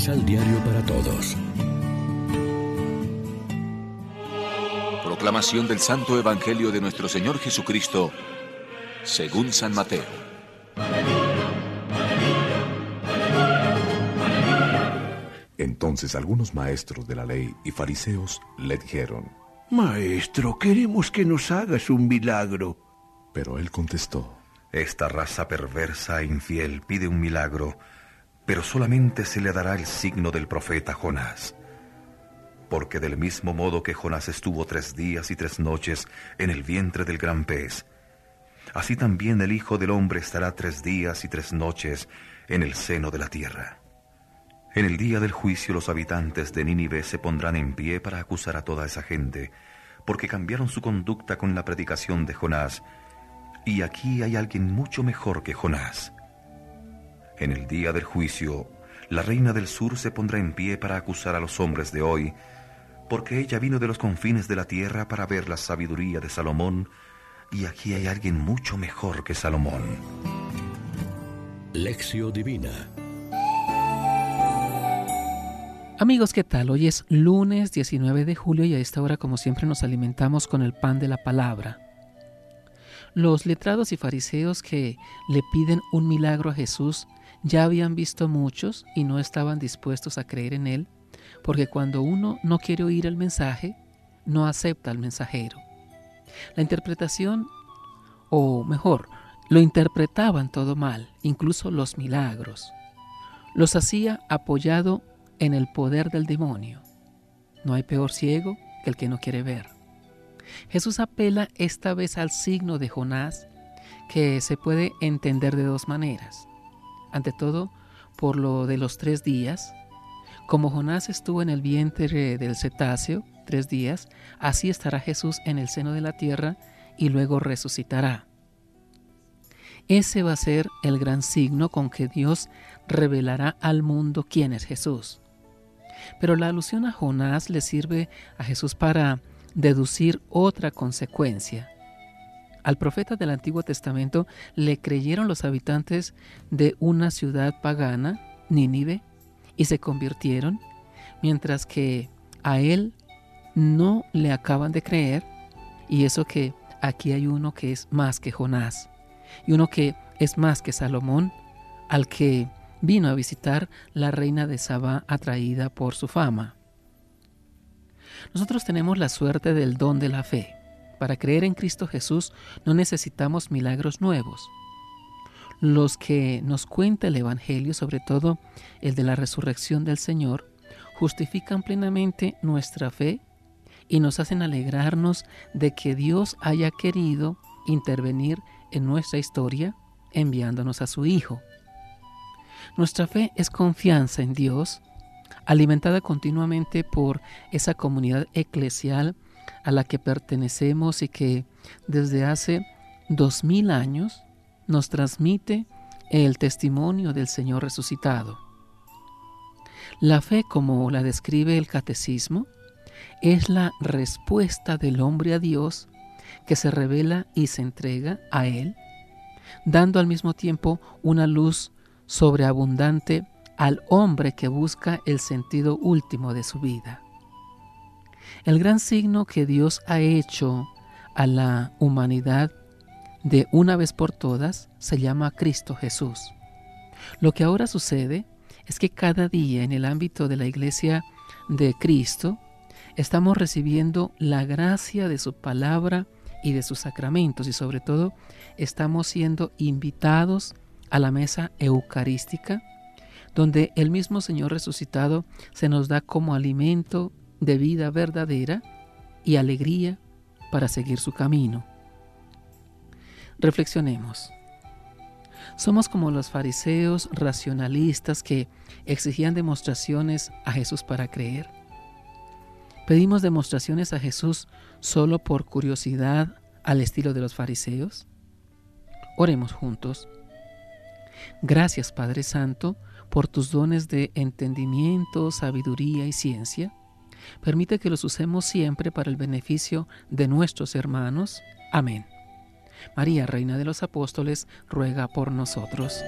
Misal Diario para Todos. Proclamación del Santo Evangelio de nuestro Señor Jesucristo, según San Mateo. Entonces algunos maestros de la ley y fariseos le dijeron, Maestro, queremos que nos hagas un milagro. Pero él contestó, Esta raza perversa e infiel pide un milagro, pero solamente se le dará el signo del profeta Jonás. Porque del mismo modo que Jonás estuvo tres días y tres noches en el vientre del gran pez, así también el Hijo del Hombre estará tres días y tres noches en el seno de la tierra. En el día del juicio los habitantes de Nínive se pondrán en pie para acusar a toda esa gente, porque cambiaron su conducta con la predicación de Jonás, y aquí hay alguien mucho mejor que Jonás. En el día del juicio, la reina del sur se pondrá en pie para acusar a los hombres de hoy, porque ella vino de los confines de la tierra para ver la sabiduría de Salomón, y aquí hay alguien mucho mejor que Salomón. Lección Divina Amigos, ¿qué tal? Hoy es lunes 19 de julio y a esta hora, como siempre, nos alimentamos con el pan de la palabra. Los letrados y fariseos que le piden un milagro a Jesús ya habían visto muchos y no estaban dispuestos a creer en él, porque cuando uno no quiere oír el mensaje, no acepta al mensajero. La interpretación, o mejor, lo interpretaban todo mal, incluso los milagros. Los hacía apoyado en el poder del demonio. No hay peor ciego que el que no quiere ver. Jesús apela esta vez al signo de Jonás, que se puede entender de dos maneras. Ante todo, por lo de los tres días. Como Jonás estuvo en el vientre del cetáceo tres días, así estará Jesús en el seno de la tierra y luego resucitará. Ese va a ser el gran signo con que Dios revelará al mundo quién es Jesús. Pero la alusión a Jonás le sirve a Jesús para deducir otra consecuencia. Al profeta del Antiguo Testamento le creyeron los habitantes de una ciudad pagana, Nínive, y se convirtieron, mientras que a él no le acaban de creer, y eso que aquí hay uno que es más que Jonás, y uno que es más que Salomón, al que vino a visitar la reina de Saba atraída por su fama. Nosotros tenemos la suerte del don de la fe. Para creer en Cristo Jesús no necesitamos milagros nuevos. Los que nos cuenta el Evangelio, sobre todo el de la resurrección del Señor, justifican plenamente nuestra fe y nos hacen alegrarnos de que Dios haya querido intervenir en nuestra historia enviándonos a su Hijo. Nuestra fe es confianza en Dios, alimentada continuamente por esa comunidad eclesial a la que pertenecemos y que desde hace dos mil años nos transmite el testimonio del Señor resucitado. La fe, como la describe el catecismo, es la respuesta del hombre a Dios que se revela y se entrega a Él, dando al mismo tiempo una luz sobreabundante al hombre que busca el sentido último de su vida. El gran signo que Dios ha hecho a la humanidad de una vez por todas se llama Cristo Jesús. Lo que ahora sucede es que cada día en el ámbito de la iglesia de Cristo estamos recibiendo la gracia de su palabra y de sus sacramentos y sobre todo estamos siendo invitados a la mesa eucarística, donde el mismo Señor resucitado se nos da como alimento de vida verdadera y alegría para seguir su camino. Reflexionemos. Somos como los fariseos racionalistas que exigían demostraciones a Jesús para creer. ¿Pedimos demostraciones a Jesús solo por curiosidad al estilo de los fariseos? Oremos juntos. Gracias Padre Santo por tus dones de entendimiento, sabiduría y ciencia. Permite que los usemos siempre para el beneficio de nuestros hermanos. Amén. María, Reina de los Apóstoles, ruega por nosotros.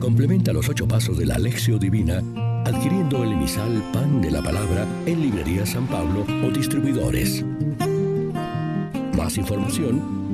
Complementa los ocho pasos de la Alexio Divina adquiriendo el emisal Pan de la Palabra en Librería San Pablo o Distribuidores. Más información